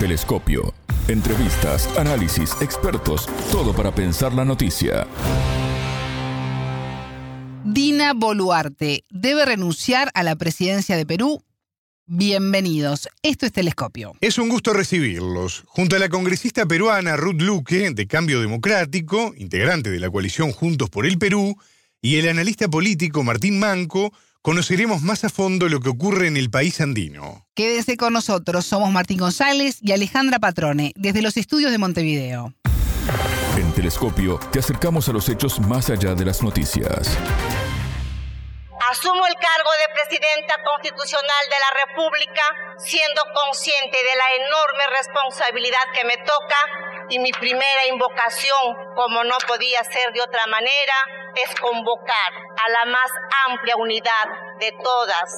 Telescopio. Entrevistas, análisis, expertos, todo para pensar la noticia. Dina Boluarte debe renunciar a la presidencia de Perú. Bienvenidos, esto es Telescopio. Es un gusto recibirlos. Junto a la congresista peruana Ruth Luque, de Cambio Democrático, integrante de la coalición Juntos por el Perú, y el analista político Martín Manco, conoceremos más a fondo lo que ocurre en el país andino. Quédese con nosotros, somos Martín González y Alejandra Patrone, desde los estudios de Montevideo. En Telescopio te acercamos a los hechos más allá de las noticias. Asumo el cargo de Presidenta Constitucional de la República, siendo consciente de la enorme responsabilidad que me toca y mi primera invocación, como no podía ser de otra manera, es convocar a la más amplia unidad de todas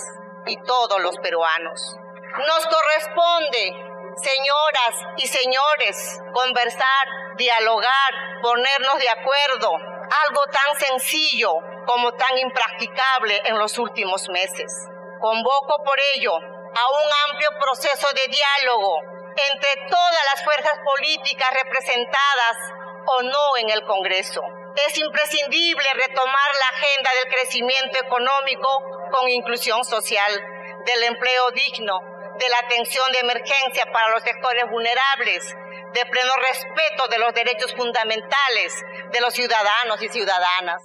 y todos los peruanos. Nos corresponde, señoras y señores, conversar, dialogar, ponernos de acuerdo, algo tan sencillo como tan impracticable en los últimos meses. Convoco por ello a un amplio proceso de diálogo entre todas las fuerzas políticas representadas o no en el Congreso. Es imprescindible retomar la agenda del crecimiento económico con inclusión social, del empleo digno, de la atención de emergencia para los sectores vulnerables, de pleno respeto de los derechos fundamentales de los ciudadanos y ciudadanas.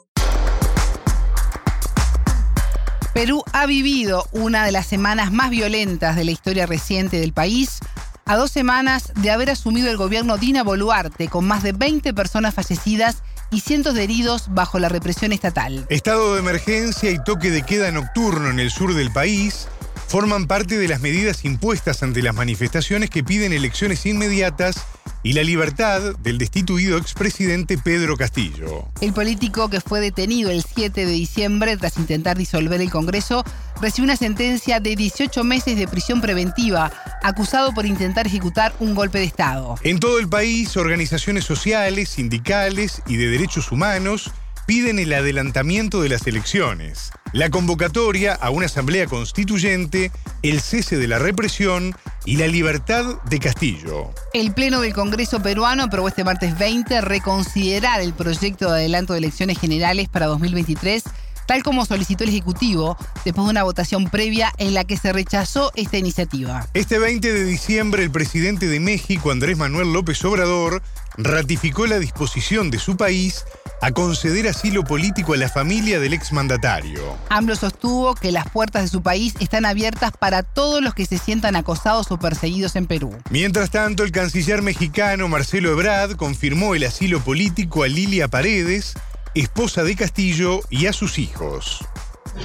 Perú ha vivido una de las semanas más violentas de la historia reciente del país a dos semanas de haber asumido el gobierno Dina Boluarte, con más de 20 personas fallecidas y cientos de heridos bajo la represión estatal. Estado de emergencia y toque de queda nocturno en el sur del país forman parte de las medidas impuestas ante las manifestaciones que piden elecciones inmediatas y la libertad del destituido expresidente Pedro Castillo. El político que fue detenido el 7 de diciembre tras intentar disolver el Congreso recibió una sentencia de 18 meses de prisión preventiva, acusado por intentar ejecutar un golpe de Estado. En todo el país, organizaciones sociales, sindicales y de derechos humanos piden el adelantamiento de las elecciones, la convocatoria a una asamblea constituyente, el cese de la represión y la libertad de Castillo. El Pleno del Congreso peruano aprobó este martes 20 reconsiderar el proyecto de adelanto de elecciones generales para 2023 tal como solicitó el Ejecutivo después de una votación previa en la que se rechazó esta iniciativa. Este 20 de diciembre, el presidente de México, Andrés Manuel López Obrador, ratificó la disposición de su país a conceder asilo político a la familia del exmandatario. AMLO sostuvo que las puertas de su país están abiertas para todos los que se sientan acosados o perseguidos en Perú. Mientras tanto, el canciller mexicano Marcelo Ebrard confirmó el asilo político a Lilia Paredes, esposa de Castillo, y a sus hijos.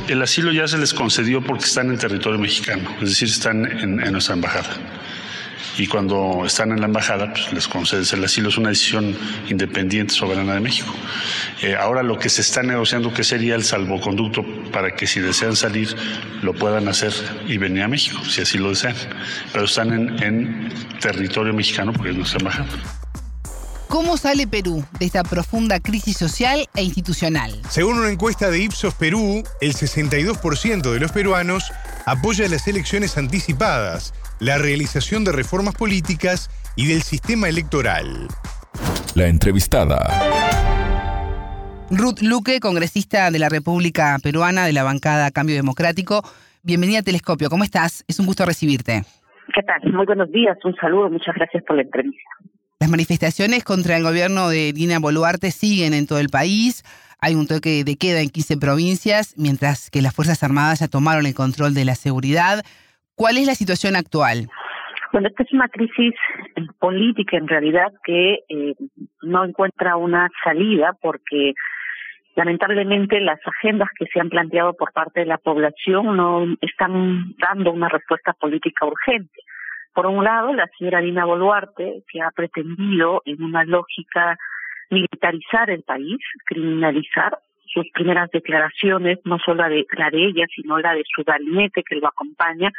El asilo ya se les concedió porque están en territorio mexicano, es decir, están en, nuestra embajada. Y cuando están en la embajada, pues les concedes el asilo. Es una decisión independiente, soberana de México. Eh, ahora lo que se está negociando, que sería el salvoconducto para que si desean salir, lo puedan hacer y venir a México, si así lo desean. Pero están en, en territorio mexicano porque es nuestra embajada. ¿Cómo sale Perú de esta profunda crisis social e institucional? Según una encuesta de Ipsos Perú, el 62% de los peruanos apoya las elecciones anticipadas, la realización de reformas políticas y del sistema electoral. La entrevistada. Ruth Luque, congresista de la República Peruana de la bancada Cambio Democrático. Bienvenida a Telescopio. ¿Cómo estás? Es un gusto recibirte. ¿Qué tal? Muy buenos días. Un saludo. Muchas gracias por la entrevista. Las manifestaciones contra el gobierno de Dina Boluarte siguen en todo el país. Hay un toque de queda en 15 provincias, mientras que las Fuerzas Armadas ya tomaron el control de la seguridad. ¿Cuál es la situación actual? Bueno, esta es una crisis política en realidad que eh, no encuentra una salida porque lamentablemente las agendas que se han planteado por parte de la población no están dando una respuesta política urgente. Por un lado, la señora Dina Boluarte, que ha pretendido, en una lógica, militarizar el país, criminalizar sus primeras declaraciones, no solo la de, la de ella, sino la de su gabinete que lo acompaña,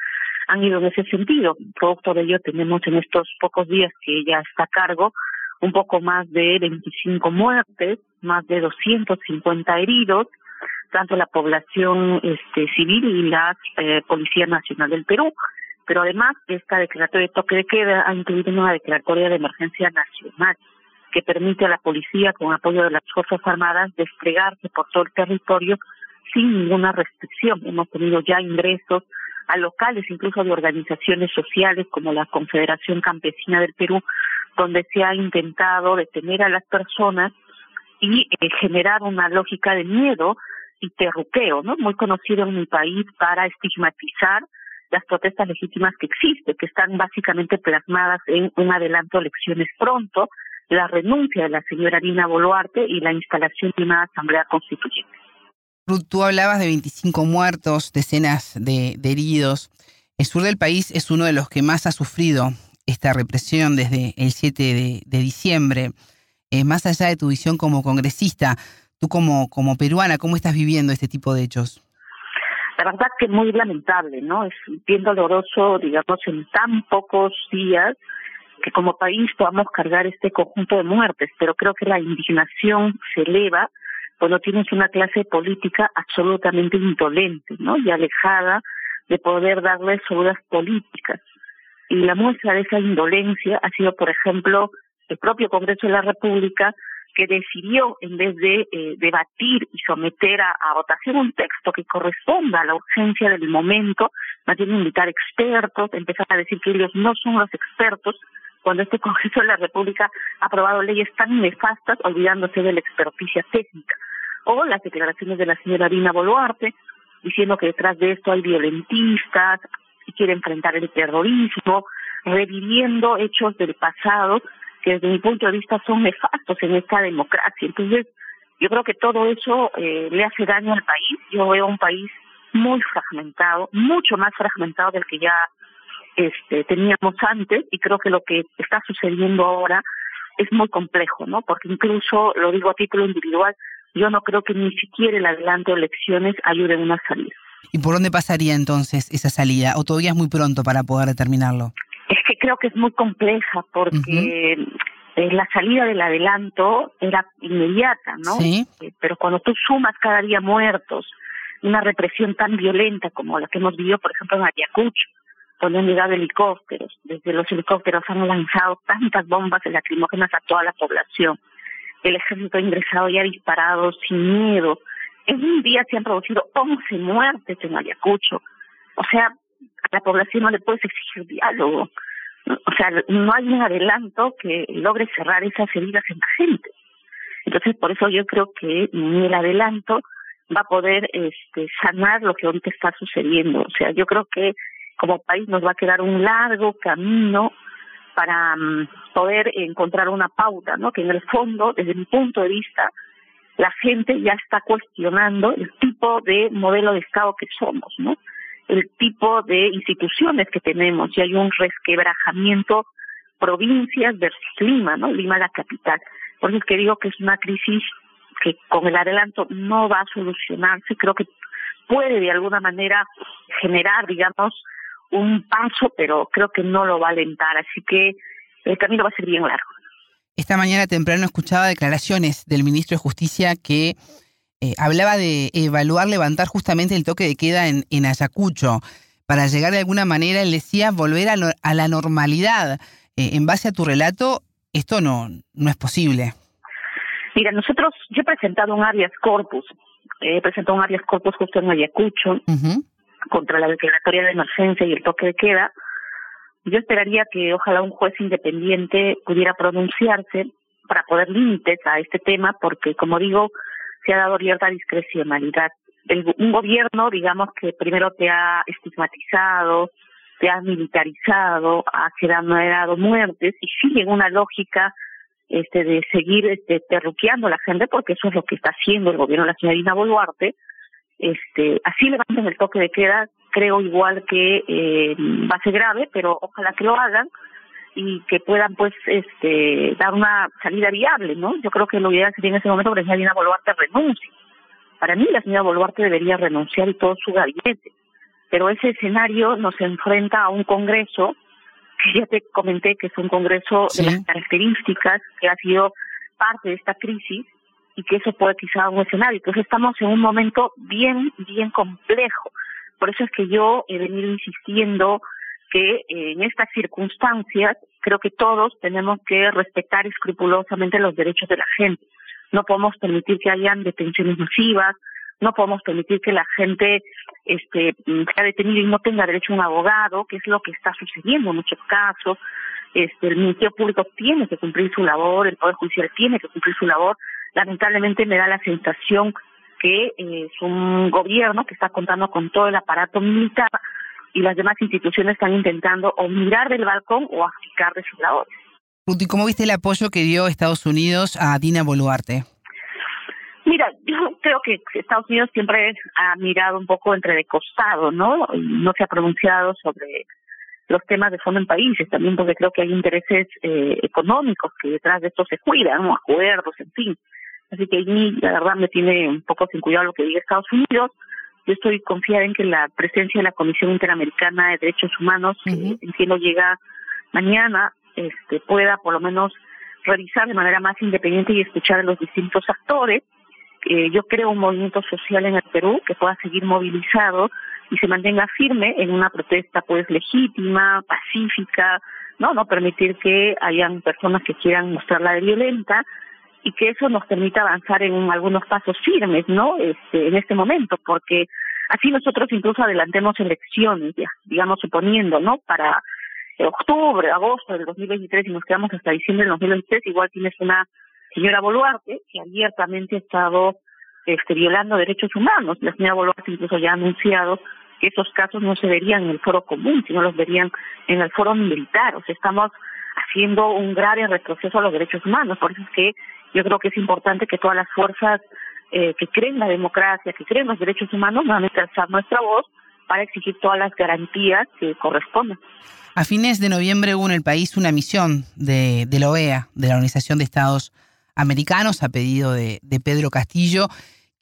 han ido en ese sentido. Producto de ello tenemos en estos pocos días que ella está a cargo un poco más de 25 muertes, más de 250 heridos, tanto la población este, civil y la eh, Policía Nacional del Perú Pero además, esta declaratoria de toque de queda ha incluido una declaratoria de emergencia nacional que permite a la policía, con apoyo de las Fuerzas Armadas, desplegarse por todo el territorio sin ninguna restricción. Hemos tenido ya ingresos a locales, incluso de organizaciones sociales como la Confederación Campesina del Perú, donde se ha intentado detener a las personas y eh, generar una lógica de miedo y terruqueo, ¿no? Muy conocido en mi país para estigmatizar las protestas legítimas que existen, que están básicamente plasmadas en un adelanto de elecciones pronto, la renuncia de la señora Dina Boluarte y la instalación de una asamblea constituyente. Ruth, tú hablabas de 25 muertos, decenas de, heridos. El sur del país es uno de los que más ha sufrido esta represión desde el 7 de, diciembre. Eh, más allá de tu visión como congresista, tú como, como peruana, ¿cómo estás viviendo este tipo de hechos? La verdad que muy lamentable, ¿no? Es bien doloroso, digamos, en tan pocos días que como país podamos cargar este conjunto de muertes, pero creo que la indignación se eleva cuando tienes una clase política absolutamente indolente, ¿no? Y alejada de poder darle soluciones políticas. Y la muestra de esa indolencia ha sido, por ejemplo, el propio Congreso de la República que decidió, en vez de eh, debatir y someter a, votación un texto que corresponda a la urgencia del momento, más bien invitar expertos, empezar a decir que ellos no son los expertos, cuando este Congreso de la República ha aprobado leyes tan nefastas, olvidándose de la experticia técnica. O las declaraciones de la señora Dina Boluarte, diciendo que detrás de esto hay violentistas y quiere enfrentar el terrorismo, reviviendo hechos del pasado que desde mi punto de vista son nefastos en esta democracia. Entonces, yo creo que todo eso eh, le hace daño al país. Yo veo un país muy fragmentado, mucho más fragmentado del que ya este, teníamos antes y creo que lo que está sucediendo ahora es muy complejo, ¿no? Porque incluso, lo digo a título individual, yo no creo que ni siquiera el adelanto de elecciones ayude en una salida. ¿Y por dónde pasaría entonces esa salida? ¿O todavía es muy pronto para poder determinarlo? Creo que es muy compleja porque eh, la salida del adelanto era inmediata, ¿no? Sí. Eh, pero cuando tú sumas cada día muertos, una represión tan violenta como la que hemos vivido, por ejemplo, en Ayacucho, donde han llegado helicópteros, desde los helicópteros han lanzado tantas bombas lacrimógenas a toda la población, el ejército ha ingresado y ha disparado sin miedo, en un día se han producido 11 muertes en Ayacucho, o sea, a la población no le puedes exigir diálogo. O sea, no hay un adelanto que logre cerrar esas heridas en la gente. Entonces, por eso yo creo que ni el adelanto va a poder este, sanar lo que ahorita está sucediendo. O sea, yo creo que como país nos va a quedar un largo camino para mm, poder encontrar una pauta, ¿no? Que en el fondo, desde mi punto de vista, la gente ya está cuestionando el tipo de modelo de Estado que somos, ¿no? El tipo de instituciones que tenemos y hay un resquebrajamiento provincias versus Lima, ¿no? Lima la capital. Por eso es que digo que es una crisis que con el adelanto no va a solucionarse, creo que puede de alguna manera generar, digamos, un paso, pero creo que no lo va a alentar, así que el camino va a ser bien largo. Esta mañana temprano escuchaba declaraciones del ministro de Justicia que eh, hablaba de evaluar, levantar justamente el toque de queda en, en Ayacucho para llegar de alguna manera, él decía, volver a, a la normalidad. Eh, en base a tu relato, esto no, no es posible. Mira, nosotros, yo he presentado un habeas corpus, he presentado un habeas corpus justo en Ayacucho contra la declaratoria de emergencia y el toque de queda. Yo esperaría que ojalá un juez independiente pudiera pronunciarse para poner límites a este tema, porque como digo, se ha dado cierta discrecionalidad. un gobierno, digamos, que primero te ha estigmatizado, te ha militarizado, ha generado muertes y sigue una lógica este de seguir este terruqueando a la gente porque eso es lo que está haciendo el gobierno de la señora Dina Boluarte este así levantan el toque de queda creo igual que eh, va a ser grave pero ojalá que lo hagan y que puedan pues este dar una salida viable, ¿no? Yo creo que lo ideal sería en ese momento que la señora Dina Boluarte renuncie. Para mí la señora Boluarte debería renunciar y todo su gabinete. Pero ese escenario nos enfrenta a un Congreso que ya te comenté que es un Congreso de las características que ha sido parte de esta crisis y que eso puede quizá un escenario. Entonces estamos en un momento bien, bien complejo. Por eso es que yo he venido insistiendo que eh, en estas circunstancias creo que todos tenemos que respetar escrupulosamente los derechos de la gente. No podemos permitir que hayan detenciones masivas, no podemos permitir que la gente este, sea detenida y no tenga derecho a un abogado, que es lo que está sucediendo en muchos casos. Este, el Ministerio Público tiene que cumplir su labor, el Poder Judicial tiene que cumplir su labor. Lamentablemente me da la sensación que eh, es un gobierno que está contando con todo el aparato militar y las demás instituciones están intentando o mirar del balcón o aplicar de sus labores. Ruti, ¿cómo viste el apoyo que dio Estados Unidos a Dina Boluarte? Mira, yo creo que Estados Unidos siempre ha mirado un poco entre de costado, ¿no? No se ha pronunciado sobre los temas de fondo en países, también porque creo que hay intereses eh, económicos que detrás de esto se cuidan, ¿no? acuerdos, en fin. Así que a mí, la verdad, me tiene un poco sin cuidado lo que diga Estados Unidos. Yo estoy confiada en que la presencia de la Comisión Interamericana de Derechos Humanos, que entiendo llega mañana, este, pueda por lo menos revisar de manera más independiente y escuchar a los distintos actores. Eh, yo creo un movimiento social en el Perú que pueda seguir movilizado y se mantenga firme en una protesta pues legítima, pacífica, no no permitir que hayan personas que quieran mostrarla de violenta y que eso nos permita avanzar en algunos pasos firmes, ¿no? Este, en este momento, porque así nosotros incluso adelantemos elecciones, ya, digamos suponiendo, ¿no? Para octubre, agosto del 2023 y nos quedamos hasta diciembre del 2023, igual tienes una señora Boluarte que abiertamente ha estado este, violando derechos humanos. La señora Boluarte incluso ya ha anunciado que esos casos no se verían en el foro común, sino los verían en el foro militar. O sea, estamos haciendo un grave retroceso a los derechos humanos. Por eso es que yo creo que es importante que todas las fuerzas eh, que creen la democracia, que creen los derechos humanos, nuevamente alzar nuestra voz para exigir todas las garantías que correspondan. A fines de noviembre hubo en el país una misión de, de la OEA, de la Organización de Estados Americanos, a pedido de, de Pedro Castillo,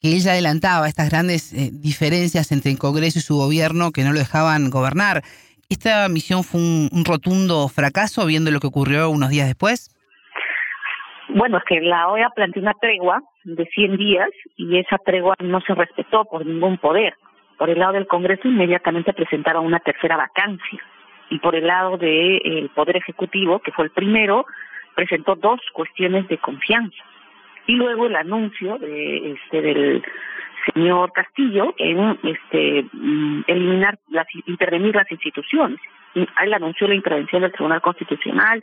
que ella adelantaba estas grandes eh, diferencias entre el Congreso y su gobierno que no lo dejaban gobernar. ¿Esta misión fue un rotundo fracaso viendo lo que ocurrió unos días después? Bueno, es que la OEA planteó una tregua de 100 días y esa tregua no se respetó por ningún poder. Por el lado del Congreso inmediatamente presentaron una tercera vacancia y por el lado del Poder Ejecutivo, que fue el primero, presentó dos cuestiones de confianza. Y luego el anuncio de este del señor Castillo en este mm, eliminar las intervenir las instituciones. Él anunció la intervención del Tribunal Constitucional,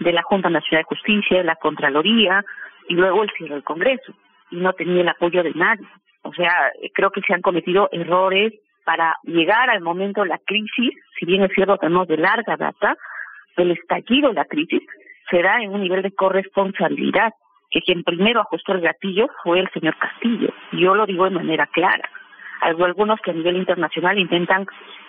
de la Junta Nacional de Justicia, de la Contraloría y luego el cierre del Congreso. Y no tenía el apoyo de nadie. O sea, creo que se han cometido errores para llegar al momento de la crisis, si bien es cierto tenemos de larga data, el estallido de la crisis será en un nivel de corresponsabilidad, que quien primero ajustó el gatillo fue el señor Castillo. Yo lo digo de manera clara. Hay algunos que a nivel internacional intentan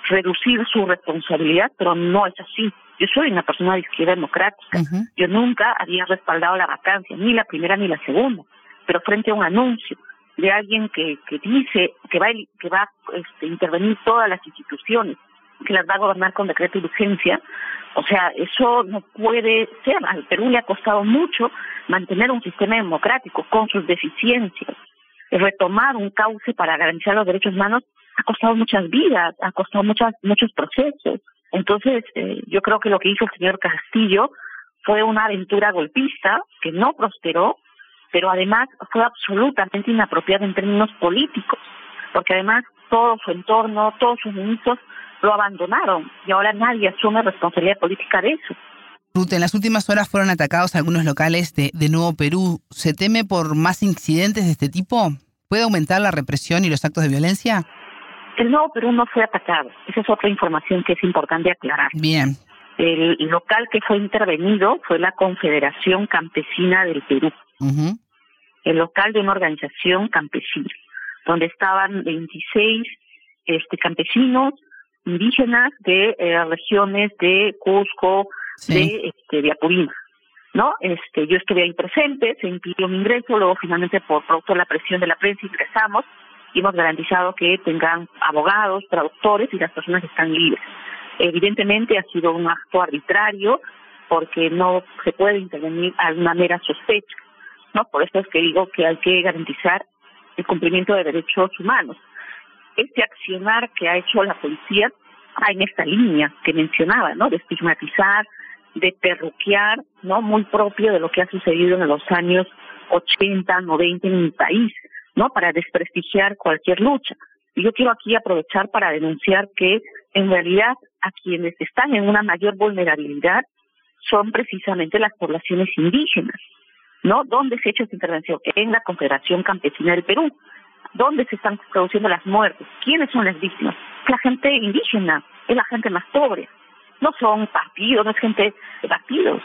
reducir su responsabilidad, pero no es así. Yo soy una persona de izquierda democrática. Yo nunca había respaldado la vacancia, ni la primera ni la segunda. Pero frente a un anuncio de alguien que, que dice que va, que va a este, intervenir todas las instituciones, que las va a gobernar con decreto de urgencia, o sea, eso no puede ser. Al Perú le ha costado mucho mantener un sistema democrático con sus deficiencias. Retomar un cauce para garantizar los derechos humanos ha costado muchas vidas, ha costado muchas, muchos procesos. Entonces, eh, yo creo que lo que hizo el señor Castillo fue una aventura golpista que no prosperó, pero además fue absolutamente inapropiada en términos políticos, porque además todo su entorno, todos sus ministros lo abandonaron y ahora nadie asume responsabilidad política de eso. Ruth, en las últimas horas fueron atacados algunos locales de, de Nuevo Perú. ¿Se teme por más incidentes de este tipo? ¿Puede aumentar la represión y los actos de violencia? El Nuevo Perú no fue atacado. Esa es otra información que es importante aclarar. Bien. El local que fue intervenido fue la Confederación Campesina del Perú. El local de una organización campesina, donde estaban 26 este, campesinos indígenas de eh, regiones de Cusco, de, este, de Apurímac. ¿no? Este, yo estuve ahí presente, se impidió mi ingreso, luego finalmente por producto de la presión de la prensa ingresamos hemos garantizado que tengan abogados, traductores y las personas están libres. Evidentemente ha sido un acto arbitrario porque no se puede intervenir a una mera sospecha, ¿no? Por eso es que digo que hay que garantizar el cumplimiento de derechos humanos. Este accionar que ha hecho la policía va en esta línea que mencionaba, ¿no? De estigmatizar, de perruquear, ¿no? Muy propio de lo que ha sucedido en los años 80, 90 en mi país, ¿no? Para desprestigiar cualquier lucha. Y yo quiero aquí aprovechar para denunciar que en realidad a quienes están en una mayor vulnerabilidad son precisamente las poblaciones indígenas, ¿no? ¿Dónde se ha hecho esta intervención? En la Confederación Campesina del Perú. ¿Dónde se están produciendo las muertes? ¿Quiénes son las víctimas? La gente indígena, es la gente más pobre. No son partidos, no es gente de partidos,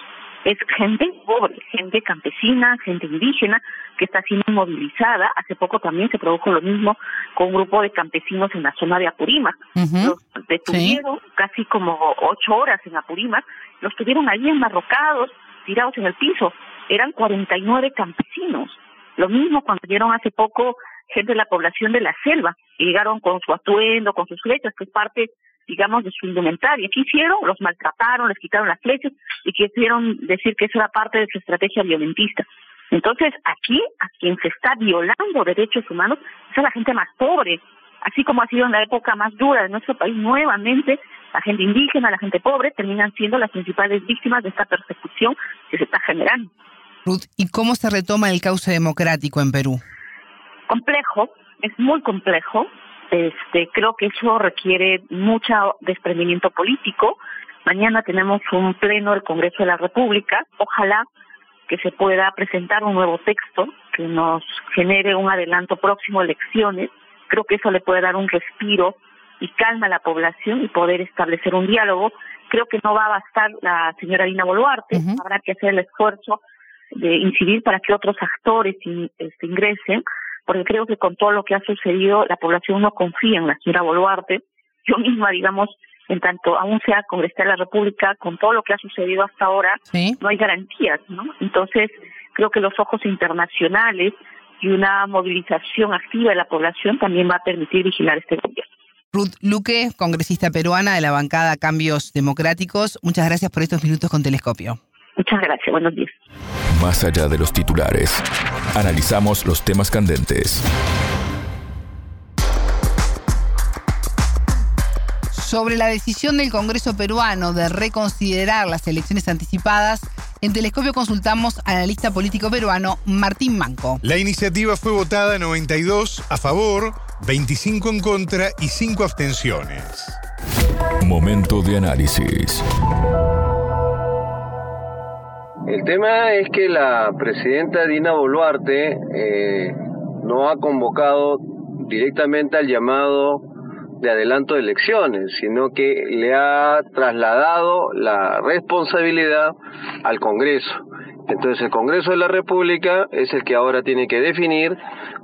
es gente pobre, gente campesina, gente indígena que está siendo movilizada. Hace poco también se produjo lo mismo con un grupo de campesinos en la zona de Apurímac. Los detuvieron casi como ocho horas en Apurímac, los tuvieron ahí enmarrocados, tirados en el piso. Eran 49 campesinos. Lo mismo cuando vieron hace poco gente de la población de la selva, llegaron con su atuendo, con sus flechas, que es parte digamos, de su indumentaria. ¿Qué hicieron? Los maltrataron, les quitaron las flechas y quisieron decir que eso era parte de su estrategia violentista. Entonces, aquí, a quien se está violando derechos humanos es a la gente más pobre, así como ha sido en la época más dura de nuestro país, nuevamente la gente indígena, la gente pobre terminan siendo las principales víctimas de esta persecución que se está generando. Ruth, ¿y cómo se retoma el cauce democrático en Perú? Complejo, es muy complejo. Este, creo que eso requiere mucho desprendimiento político. Mañana tenemos un pleno del Congreso de la República. Ojalá que se pueda presentar un nuevo texto que nos genere un adelanto próximo a elecciones. Creo que eso le puede dar un respiro y calma a la población y poder establecer un diálogo. Creo que no va a bastar la señora Dina Boluarte, habrá que hacer el esfuerzo de incidir para que otros actores este, ingresen porque creo que con todo lo que ha sucedido, la población no confía en la señora Boluarte. Yo misma, digamos, en tanto aún sea congresista de la República, con todo lo que ha sucedido hasta ahora, no hay garantías, ¿no? Entonces, creo que los ojos internacionales y una movilización activa de la población también va a permitir vigilar este gobierno. Ruth Luque, congresista peruana de la bancada Cambios Democráticos, muchas gracias por estos minutos con Telescopio. Muchas gracias, buenos días. Más allá de los titulares, analizamos los temas candentes. Sobre la decisión del Congreso peruano de reconsiderar las elecciones anticipadas, en Telescopio consultamos al analista político peruano Martín Manco. La iniciativa fue votada 92 a favor, 25 en contra y 5 abstenciones. Momento de análisis. El tema es que la presidenta Dina Boluarte eh, no ha convocado directamente al llamado de adelanto de elecciones, sino que le ha trasladado la responsabilidad al Congreso. Entonces el Congreso de la República es el que ahora tiene que definir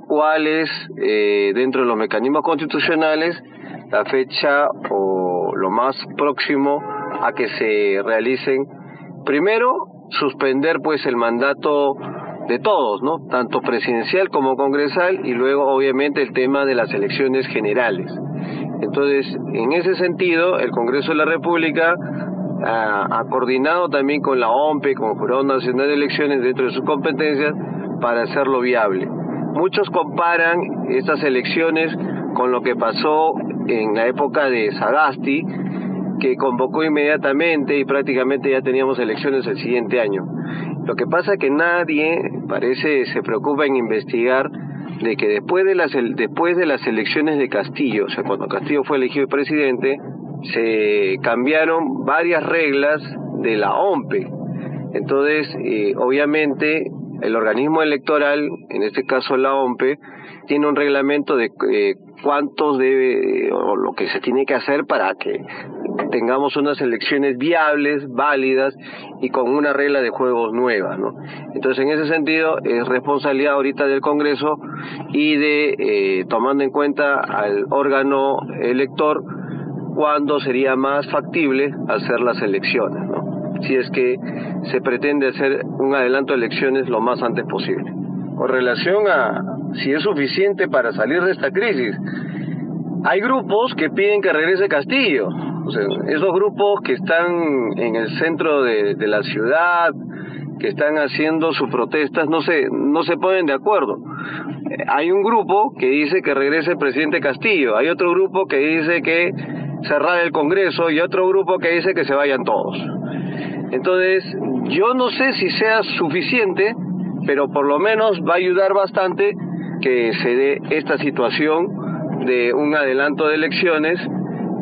cuál es, eh, dentro de los mecanismos constitucionales, la fecha o lo más próximo a que se realicen, primero, suspender pues el mandato de todos, ¿no? Tanto presidencial como congresal y luego obviamente el tema de las elecciones generales. Entonces, en ese sentido, el Congreso de la República ha, ha coordinado también con la OMPE, con el Jurado Nacional de Elecciones dentro de sus competencias para hacerlo viable. Muchos comparan estas elecciones con lo que pasó en la época de Sagasti, que convocó inmediatamente y prácticamente ya teníamos elecciones el siguiente año. Lo que pasa es que nadie parece se preocupa en investigar de que después de las después de las elecciones de Castillo, o sea, cuando Castillo fue elegido presidente, se cambiaron varias reglas de la OMPE. Entonces, eh, obviamente, el organismo electoral, en este caso la OMPE, tiene un reglamento de eh, cuántos debe o lo que se tiene que hacer para que tengamos unas elecciones viables, válidas y con una regla de juegos nueva, ¿no? Entonces, en ese sentido, es responsabilidad ahorita del Congreso y de, eh, tomando en cuenta al órgano elector, cuándo sería más factible hacer las elecciones, ¿no? Si es que se pretende hacer un adelanto de elecciones lo más antes posible. Con relación a si es suficiente para salir de esta crisis, hay grupos que piden que regrese Castillo, esos grupos que están en el centro de, la ciudad, que están haciendo sus protestas, no se, no se ponen de acuerdo. Hay un grupo que dice que regrese el presidente Castillo, hay otro grupo que dice que cerrar el Congreso y otro grupo que dice que se vayan todos. Entonces, yo no sé si sea suficiente, pero por lo menos va a ayudar bastante que se dé esta situación de un adelanto de elecciones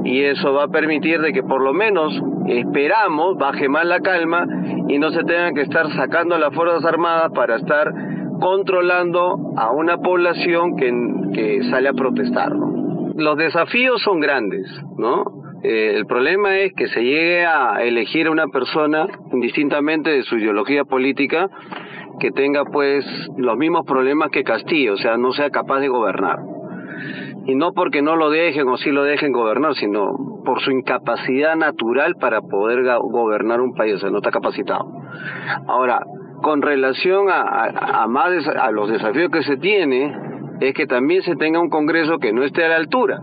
y eso va a permitir de que por lo menos esperamos baje más la calma y no se tengan que estar sacando las Fuerzas Armadas para estar controlando a una población que, que sale a protestar. Los desafíos son grandes, ¿no? Eh, el problema es que se llegue a elegir a una persona, indistintamente de su ideología política, que tenga pues los mismos problemas que Castillo, o sea, no sea capaz de gobernar. Y no porque no lo dejen o sí lo dejen gobernar, sino por su incapacidad natural para poder gobernar un país, o sea, no está capacitado. Ahora, con relación a, a, más a los desafíos que se tiene, es que también se tenga un Congreso que no esté a la altura,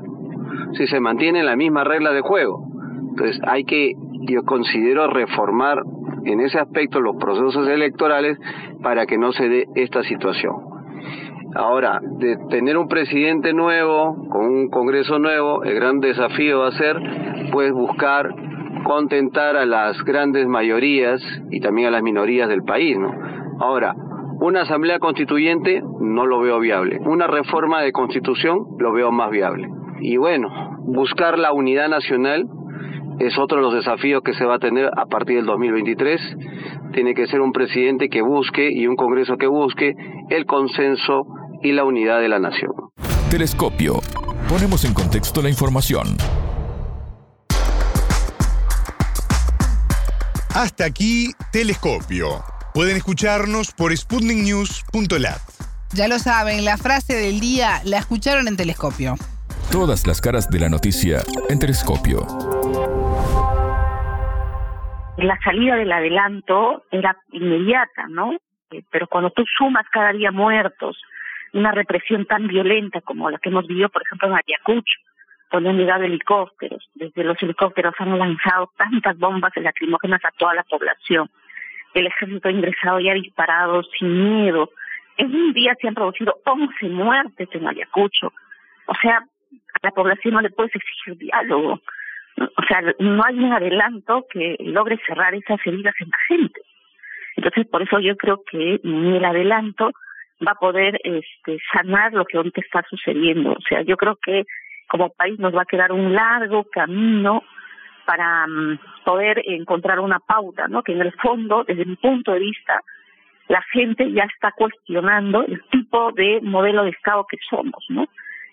si se mantiene la misma regla de juego. Entonces hay que, yo considero, reformar en ese aspecto los procesos electorales para que no se dé esta situación. Ahora, de tener un presidente nuevo, con un Congreso nuevo, el gran desafío va a ser, pues, buscar contentar a las grandes mayorías y también a las minorías del país, ¿no? Ahora, una asamblea constituyente no lo veo viable. Una reforma de constitución lo veo más viable. Y bueno, buscar la unidad nacional es otro de los desafíos que se va a tener a partir del 2023. Tiene que ser un presidente que busque y un Congreso que busque el consenso y la unidad de la nación. Telescopio. Ponemos en contexto la información. Hasta aquí, Telescopio. Pueden escucharnos por sputniknews.lat. Ya lo saben, la frase del día la escucharon en Telescopio. Todas las caras de la noticia en Telescopio. La salida del adelanto era inmediata, ¿no? Eh, pero cuando tú sumas cada día muertos, una represión tan violenta como la que hemos vivido, por ejemplo, en Ayacucho, donde han llegado helicópteros. Desde los helicópteros han lanzado tantas bombas lacrimógenas a toda la población. El ejército ha ingresado y ha disparado sin miedo. En un día se han producido 11 muertes en Ayacucho. O sea, a la población no le puedes exigir diálogo. O sea, no hay un adelanto que logre cerrar esas heridas en la gente. Entonces, por eso yo creo que ni el adelanto va a poder este, sanar lo que ahorita está sucediendo. O sea, yo creo que como país nos va a quedar un largo camino para mm, poder encontrar una pauta, ¿no? Que en el fondo, desde mi punto de vista, la gente ya está cuestionando el tipo de modelo de Estado que somos, ¿no?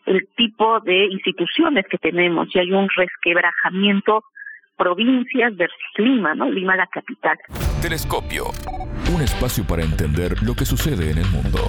El tipo de instituciones que tenemos y hay un resquebrajamiento provincias versus Lima, ¿no? Lima la capital. Telescopio. Un espacio para entender lo que sucede en el mundo.